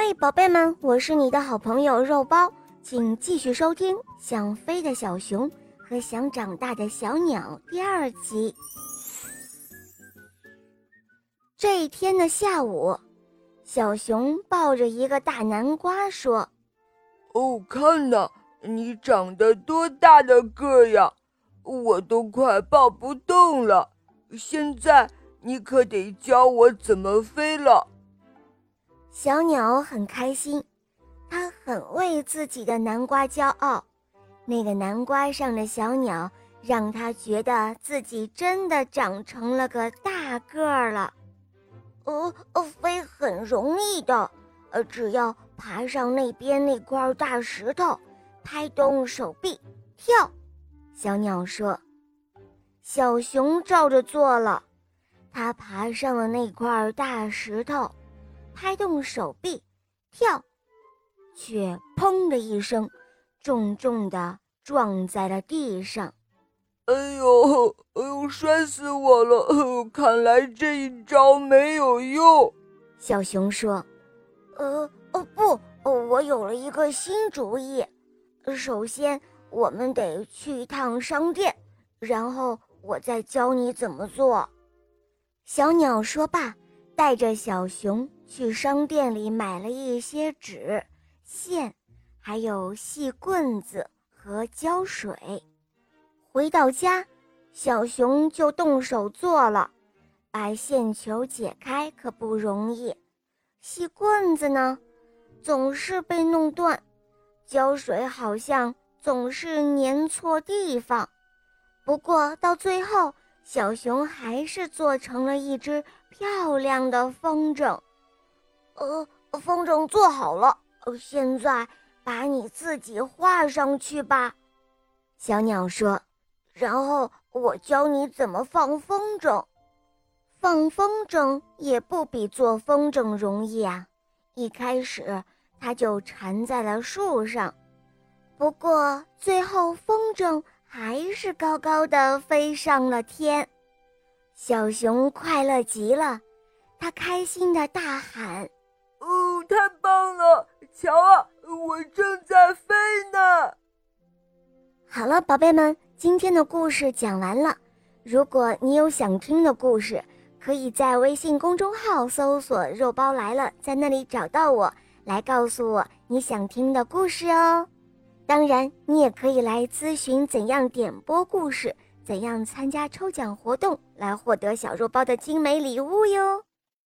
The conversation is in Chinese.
嘿，宝贝们，我是你的好朋友肉包，请继续收听《想飞的小熊和想长大的小鸟》第二集。这一天的下午，小熊抱着一个大南瓜说：“哦，看呐，你长得多大的个呀！我都快抱不动了。现在你可得教我怎么飞了。”小鸟很开心，它很为自己的南瓜骄傲。那个南瓜上的小鸟让它觉得自己真的长成了个大个儿了。哦，飞很容易的，呃，只要爬上那边那块大石头，拍动手臂跳。小鸟说：“小熊照着做了，它爬上了那块大石头。”拍动手臂，跳，却砰的一声，重重的撞在了地上。哎呦，哎呦，摔死我了！看来这一招没有用。小熊说：“呃，哦不，我有了一个新主意。首先，我们得去一趟商店，然后我再教你怎么做。”小鸟说罢。带着小熊去商店里买了一些纸、线，还有细棍子和胶水。回到家，小熊就动手做了。把线球解开可不容易，细棍子呢，总是被弄断，胶水好像总是粘错地方。不过到最后，小熊还是做成了一只。漂亮的风筝，呃，风筝做好了，现在把你自己画上去吧。小鸟说：“然后我教你怎么放风筝。放风筝也不比做风筝容易啊！一开始它就缠在了树上，不过最后风筝还是高高的飞上了天。”小熊快乐极了，它开心的大喊：“哦，太棒了！瞧啊，我正在飞呢！”好了，宝贝们，今天的故事讲完了。如果你有想听的故事，可以在微信公众号搜索“肉包来了”，在那里找到我，来告诉我你想听的故事哦。当然，你也可以来咨询怎样点播故事。怎样参加抽奖活动来获得小肉包的精美礼物哟？